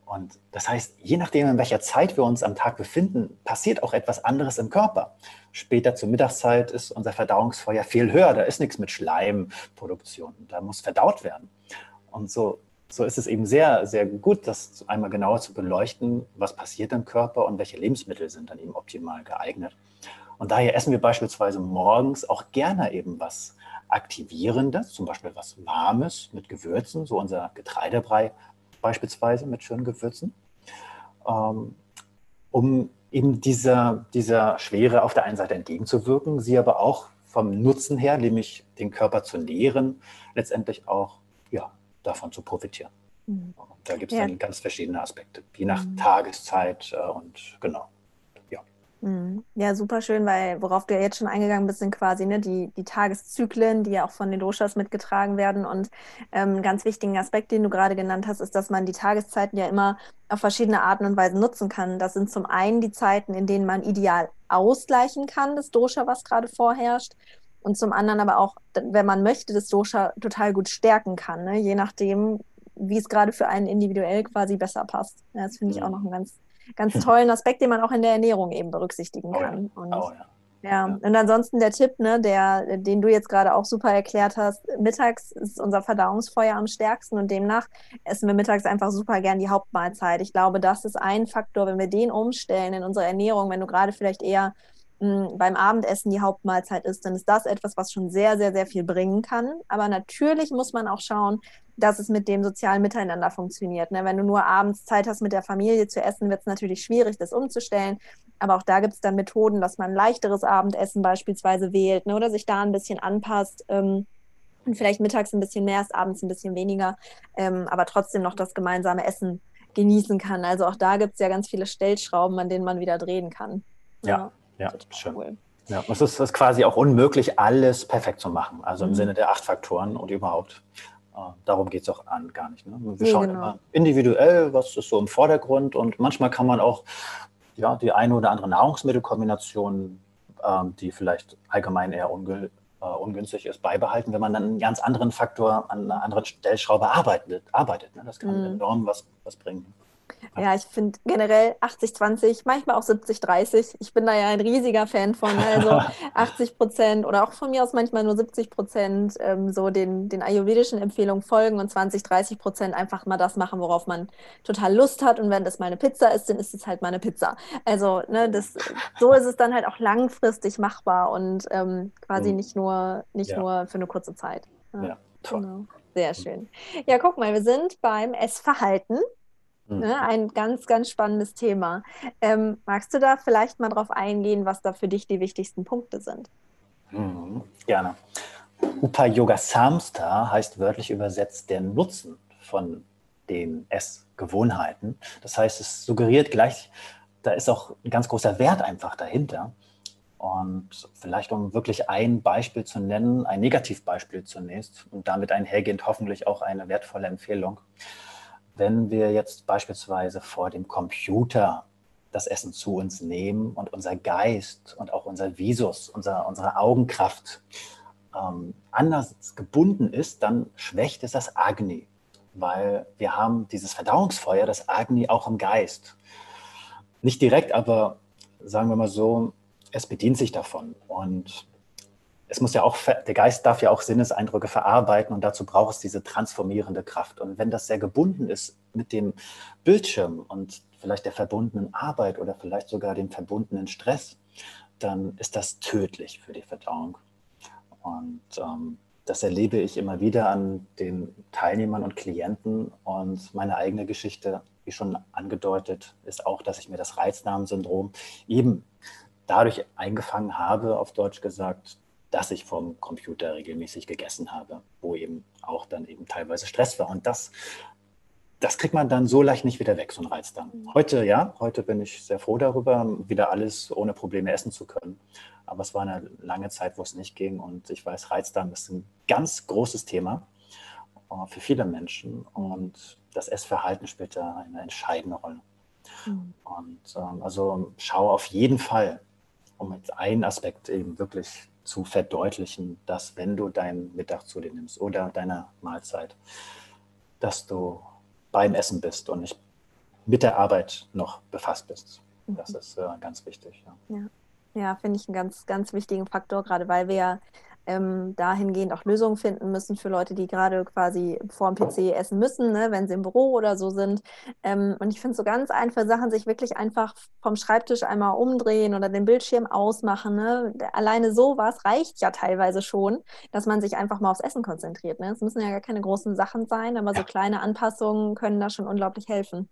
Und das heißt, je nachdem, in welcher Zeit wir uns am Tag befinden, passiert auch etwas anderes im Körper. Später zur Mittagszeit ist unser Verdauungsfeuer viel höher. Da ist nichts mit Schleimproduktion. Da muss verdaut werden. Und so, so ist es eben sehr, sehr gut, das einmal genauer zu beleuchten, was passiert im Körper und welche Lebensmittel sind dann eben optimal geeignet. Und daher essen wir beispielsweise morgens auch gerne eben was Aktivierendes, zum Beispiel was Warmes mit Gewürzen, so unser Getreidebrei beispielsweise mit schönen Gewürzen, ähm, um eben dieser, dieser Schwere auf der einen Seite entgegenzuwirken, sie aber auch vom Nutzen her, nämlich den Körper zu nähren, letztendlich auch davon zu profitieren. Mhm. Da gibt es ja. dann ganz verschiedene Aspekte, je nach mhm. Tageszeit äh, und genau. Mhm. Ja, super schön, weil worauf du ja jetzt schon eingegangen bist, sind quasi ne, die, die Tageszyklen, die ja auch von den Doshas mitgetragen werden. Und ähm, ganz wichtigen Aspekt, den du gerade genannt hast, ist, dass man die Tageszeiten ja immer auf verschiedene Arten und Weisen nutzen kann. Das sind zum einen die Zeiten, in denen man ideal ausgleichen kann, das Dosha, was gerade vorherrscht. Und zum anderen aber auch, wenn man möchte, das Dosha total gut stärken kann, ne? je nachdem, wie es gerade für einen individuell quasi besser passt. Ja, das finde ich auch noch ein ganz ganz tollen Aspekt, den man auch in der Ernährung eben berücksichtigen kann. Oh ja. Und, oh ja. Ja. und ansonsten der Tipp, ne, der, den du jetzt gerade auch super erklärt hast, mittags ist unser Verdauungsfeuer am stärksten und demnach essen wir mittags einfach super gern die Hauptmahlzeit. Ich glaube, das ist ein Faktor, wenn wir den umstellen in unserer Ernährung, wenn du gerade vielleicht eher beim Abendessen die Hauptmahlzeit ist, dann ist das etwas, was schon sehr, sehr, sehr viel bringen kann. Aber natürlich muss man auch schauen, dass es mit dem sozialen Miteinander funktioniert. Ne? Wenn du nur abends Zeit hast, mit der Familie zu essen, wird es natürlich schwierig, das umzustellen. Aber auch da gibt es dann Methoden, dass man leichteres Abendessen beispielsweise wählt ne? oder sich da ein bisschen anpasst. Ähm, und vielleicht mittags ein bisschen mehr, ist abends ein bisschen weniger, ähm, aber trotzdem noch das gemeinsame Essen genießen kann. Also auch da gibt es ja ganz viele Stellschrauben, an denen man wieder drehen kann. Ja, ja, ja schön. Cool. Ja, es ist, ist, quasi auch unmöglich, alles perfekt zu machen. Also im mhm. Sinne der acht Faktoren und überhaupt. Äh, darum geht es auch an, gar nicht. Ne? Wir schauen genau. immer individuell, was ist so im Vordergrund und manchmal kann man auch ja, die eine oder andere Nahrungsmittelkombination, ähm, die vielleicht allgemein eher ungü äh, ungünstig ist, beibehalten, wenn man dann einen ganz anderen Faktor an einer anderen Stellschraube arbeitet. arbeitet ne? Das kann mhm. enorm was, was bringen. Ja, ich finde generell 80-20, manchmal auch 70-30. Ich bin da ja ein riesiger Fan von. Also *laughs* 80 Prozent oder auch von mir aus manchmal nur 70 Prozent ähm, so den, den ayurvedischen Empfehlungen folgen und 20, 30 Prozent einfach mal das machen, worauf man total Lust hat. Und wenn das mal eine Pizza ist, dann ist es halt mal eine Pizza. Also ne, das, so ist es dann halt auch langfristig machbar und ähm, quasi mhm. nicht, nur, nicht ja. nur für eine kurze Zeit. Ja, ja toll. Genau. Sehr schön. Ja, guck mal, wir sind beim Essverhalten. Mhm. Ne, ein ganz, ganz spannendes Thema. Ähm, magst du da vielleicht mal drauf eingehen, was da für dich die wichtigsten Punkte sind? Mhm, gerne. Upa Yoga Samstha heißt wörtlich übersetzt der Nutzen von den Essgewohnheiten. Das heißt, es suggeriert gleich, da ist auch ein ganz großer Wert einfach dahinter. Und vielleicht, um wirklich ein Beispiel zu nennen, ein Negativbeispiel zunächst und damit einhergehend hoffentlich auch eine wertvolle Empfehlung wenn wir jetzt beispielsweise vor dem Computer das Essen zu uns nehmen und unser Geist und auch unser Visus, unser, unsere Augenkraft ähm, anders gebunden ist, dann schwächt es das Agni, weil wir haben dieses Verdauungsfeuer, das Agni auch im Geist. Nicht direkt, aber sagen wir mal so, es bedient sich davon. Und es muss ja auch, der Geist darf ja auch Sinneseindrücke verarbeiten und dazu braucht es diese transformierende Kraft. Und wenn das sehr gebunden ist mit dem Bildschirm und vielleicht der verbundenen Arbeit oder vielleicht sogar dem verbundenen Stress, dann ist das tödlich für die Verdauung. Und ähm, das erlebe ich immer wieder an den Teilnehmern und Klienten. Und meine eigene Geschichte, wie schon angedeutet, ist auch, dass ich mir das Reiznahmensyndrom eben dadurch eingefangen habe, auf Deutsch gesagt, dass ich vom Computer regelmäßig gegessen habe, wo eben auch dann eben teilweise Stress war. Und das, das kriegt man dann so leicht nicht wieder weg, so ein Reiz dann. Mhm. Heute ja, heute bin ich sehr froh darüber, wieder alles ohne Probleme essen zu können. Aber es war eine lange Zeit, wo es nicht ging. Und ich weiß, Reizdarm ist ein ganz großes Thema äh, für viele Menschen. Und das Essverhalten spielt da eine entscheidende Rolle. Mhm. Und ähm, also schau auf jeden Fall, um jetzt einen Aspekt eben wirklich zu verdeutlichen, dass wenn du deinen Mittag zu dir nimmst oder deine Mahlzeit, dass du beim Essen bist und nicht mit der Arbeit noch befasst bist. Das mhm. ist äh, ganz wichtig. Ja, ja. ja finde ich einen ganz, ganz wichtigen Faktor, gerade weil wir ja ähm, dahingehend auch Lösungen finden müssen für Leute, die gerade quasi vor dem PC essen müssen, ne, wenn sie im Büro oder so sind. Ähm, und ich finde so ganz einfache Sachen, sich wirklich einfach vom Schreibtisch einmal umdrehen oder den Bildschirm ausmachen. Ne? Alleine sowas reicht ja teilweise schon, dass man sich einfach mal aufs Essen konzentriert. Ne? Es müssen ja gar keine großen Sachen sein, aber so kleine Anpassungen können da schon unglaublich helfen.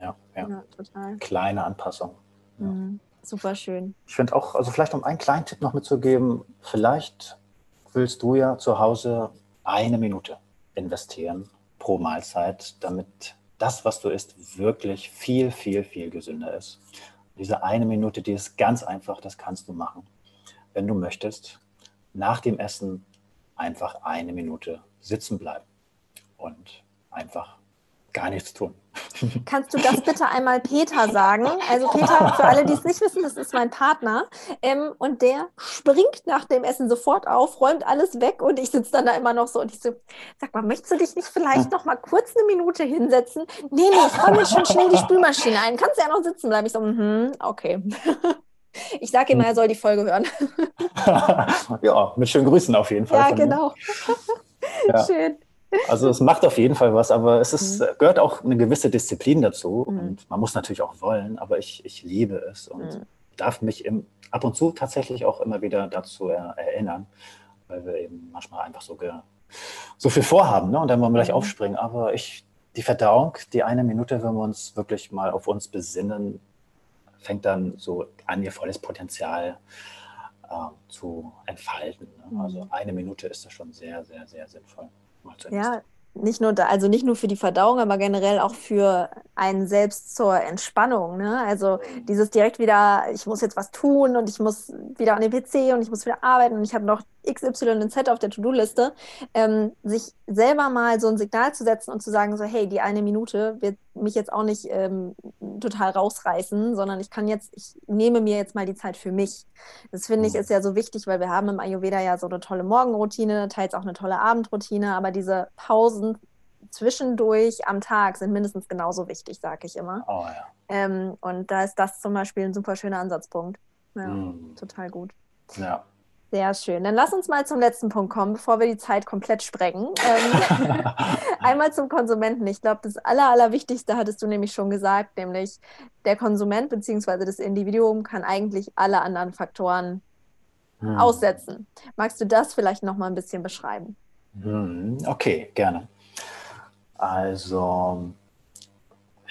Ja, ja. ja total. Kleine Anpassungen. Ja. Mhm. Super schön. Ich finde auch, also vielleicht um einen kleinen Tipp noch mitzugeben, vielleicht willst du ja zu Hause eine Minute investieren pro Mahlzeit, damit das, was du isst, wirklich viel, viel, viel gesünder ist. Diese eine Minute, die ist ganz einfach, das kannst du machen. Wenn du möchtest, nach dem Essen einfach eine Minute sitzen bleiben und einfach gar nichts tun. *laughs* Kannst du das bitte einmal Peter sagen? Also Peter, für alle, die es nicht wissen, das ist mein Partner. Ähm, und der springt nach dem Essen sofort auf, räumt alles weg und ich sitze dann da immer noch so und ich so, sag mal, möchtest du dich nicht vielleicht noch mal kurz eine Minute hinsetzen? Nee, nee, ich räume schon schnell die Spülmaschine ein. Kannst du ja noch sitzen bleiben? Ich so, mm okay. Ich sage ihm, er soll die Folge hören. *laughs* ja, mit schönen Grüßen auf jeden Fall. Ja, genau. Ja. Schön. Also es macht auf jeden Fall was, aber es ist, mhm. gehört auch eine gewisse Disziplin dazu. Mhm. Und man muss natürlich auch wollen, aber ich, ich liebe es und mhm. darf mich im, ab und zu tatsächlich auch immer wieder dazu er, erinnern, weil wir eben manchmal einfach so, so viel vorhaben ne? und dann wollen wir gleich mhm. aufspringen. Aber ich, die Verdauung, die eine Minute, wenn wir uns wirklich mal auf uns besinnen, fängt dann so an, ihr volles Potenzial äh, zu entfalten. Ne? Also mhm. eine Minute ist das schon sehr, sehr, sehr sinnvoll. Ja, nicht nur da, also nicht nur für die Verdauung, aber generell auch für einen selbst zur Entspannung. Ne? Also dieses direkt wieder, ich muss jetzt was tun und ich muss wieder an den PC und ich muss wieder arbeiten und ich habe noch XY und Z auf der To-Do-Liste, ähm, sich selber mal so ein Signal zu setzen und zu sagen, so, hey, die eine Minute wird mich jetzt auch nicht ähm, total rausreißen, sondern ich kann jetzt, ich nehme mir jetzt mal die Zeit für mich. Das finde ich mhm. ist ja so wichtig, weil wir haben im Ayurveda ja so eine tolle Morgenroutine, teils auch eine tolle Abendroutine, aber diese Pausen zwischendurch am Tag sind mindestens genauso wichtig, sage ich immer. Oh, ja. ähm, und da ist das zum Beispiel ein super schöner Ansatzpunkt. Ja, mm. total gut. Ja. Sehr schön. Dann lass uns mal zum letzten Punkt kommen, bevor wir die Zeit komplett sprengen. Ähm, *laughs* einmal zum Konsumenten. Ich glaube, das Aller, Allerwichtigste hattest du nämlich schon gesagt, nämlich der Konsument bzw. das Individuum kann eigentlich alle anderen Faktoren hm. aussetzen. Magst du das vielleicht noch mal ein bisschen beschreiben? Hm, okay, gerne. Also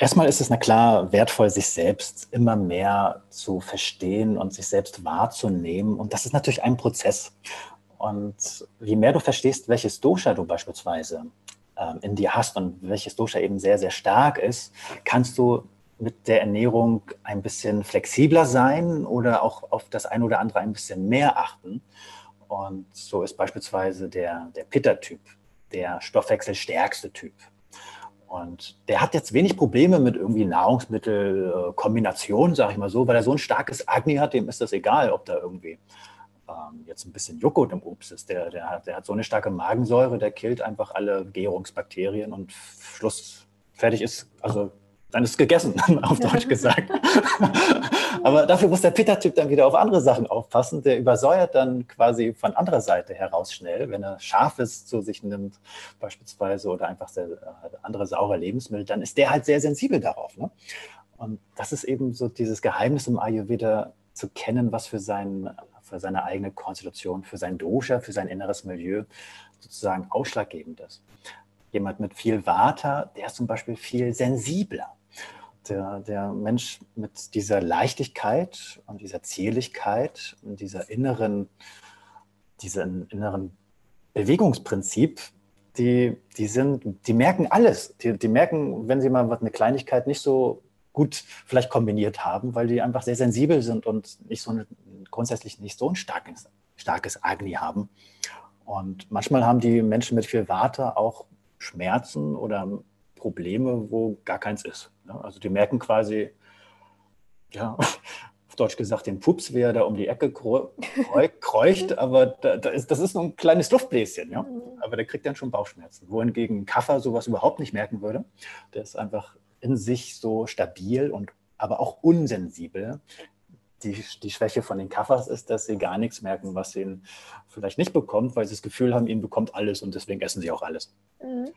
Erstmal ist es na klar wertvoll, sich selbst immer mehr zu verstehen und sich selbst wahrzunehmen. Und das ist natürlich ein Prozess. Und je mehr du verstehst, welches Dosha du beispielsweise ähm, in dir hast und welches Dosha eben sehr, sehr stark ist, kannst du mit der Ernährung ein bisschen flexibler sein oder auch auf das eine oder andere ein bisschen mehr achten. Und so ist beispielsweise der, der Pitta-Typ der stoffwechselstärkste Typ. Und der hat jetzt wenig Probleme mit irgendwie Nahrungsmittelkombinationen, sage ich mal so, weil er so ein starkes Agni hat, dem ist das egal, ob da irgendwie ähm, jetzt ein bisschen Joghurt im Obst ist. Der, der, hat, der hat so eine starke Magensäure, der killt einfach alle Gärungsbakterien und Schluss, fertig ist, also dann ist es gegessen, *laughs* auf Deutsch gesagt. *laughs* Aber dafür muss der Pitta-Typ dann wieder auf andere Sachen aufpassen. Der übersäuert dann quasi von anderer Seite heraus schnell, wenn er Scharfes zu sich nimmt, beispielsweise, oder einfach sehr, äh, andere saure Lebensmittel, dann ist der halt sehr sensibel darauf. Ne? Und das ist eben so dieses Geheimnis im Ayurveda zu kennen, was für, sein, für seine eigene Konstitution, für sein Dosha, für sein inneres Milieu sozusagen ausschlaggebend ist. Jemand mit viel Vata, der ist zum Beispiel viel sensibler der, der Mensch mit dieser Leichtigkeit und dieser Zierlichkeit und dieser inneren, diesem inneren Bewegungsprinzip, die, die, sind, die merken alles. Die, die merken, wenn sie mal eine Kleinigkeit nicht so gut vielleicht kombiniert haben, weil die einfach sehr sensibel sind und nicht so eine, grundsätzlich nicht so ein starkes, starkes Agni haben. Und manchmal haben die Menschen mit viel Warte auch Schmerzen oder Probleme, wo gar keins ist. Also die merken quasi, ja, *laughs* auf Deutsch gesagt, den Pups, wie er da um die Ecke *laughs* kreucht, aber da, da ist, das ist nur ein kleines Luftbläschen, ja. Mhm. Aber der kriegt dann schon Bauchschmerzen. Wohingegen Kaffer sowas überhaupt nicht merken würde. Der ist einfach in sich so stabil und aber auch unsensibel. Die, die Schwäche von den Kaffers ist, dass sie gar nichts merken, was sie vielleicht nicht bekommt, weil sie das Gefühl haben, ihnen bekommt alles und deswegen essen sie auch alles. Mhm.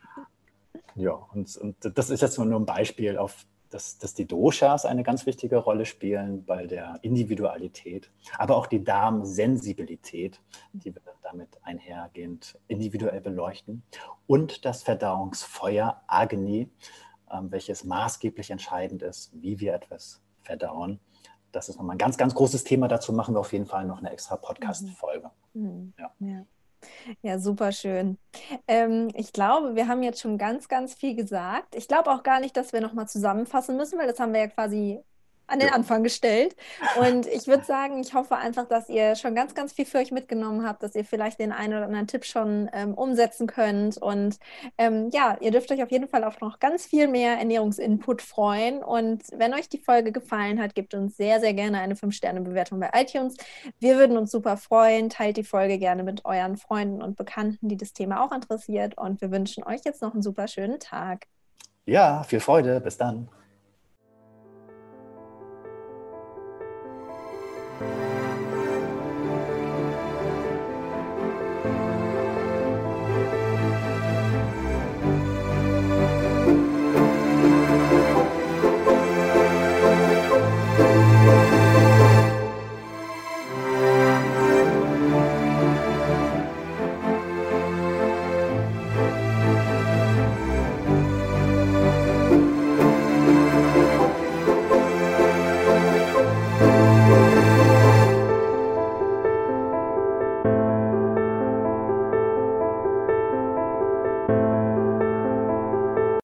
Ja, und, und das ist jetzt nur ein Beispiel auf dass, dass die Doshas eine ganz wichtige Rolle spielen bei der Individualität, aber auch die Darmsensibilität, die wir damit einhergehend individuell beleuchten, und das Verdauungsfeuer Agni, ähm, welches maßgeblich entscheidend ist, wie wir etwas verdauen. Das ist nochmal ein ganz, ganz großes Thema. Dazu machen wir auf jeden Fall noch eine extra Podcast-Folge. Mhm. Ja. ja. Ja, super schön. Ähm, ich glaube, wir haben jetzt schon ganz, ganz viel gesagt. Ich glaube auch gar nicht, dass wir nochmal zusammenfassen müssen, weil das haben wir ja quasi an den ja. Anfang gestellt. Und ich würde sagen, ich hoffe einfach, dass ihr schon ganz, ganz viel für euch mitgenommen habt, dass ihr vielleicht den einen oder anderen Tipp schon ähm, umsetzen könnt. Und ähm, ja, ihr dürft euch auf jeden Fall auf noch ganz viel mehr Ernährungsinput freuen. Und wenn euch die Folge gefallen hat, gebt uns sehr, sehr gerne eine 5-Sterne-Bewertung bei iTunes. Wir würden uns super freuen. Teilt die Folge gerne mit euren Freunden und Bekannten, die das Thema auch interessiert. Und wir wünschen euch jetzt noch einen super schönen Tag. Ja, viel Freude. Bis dann.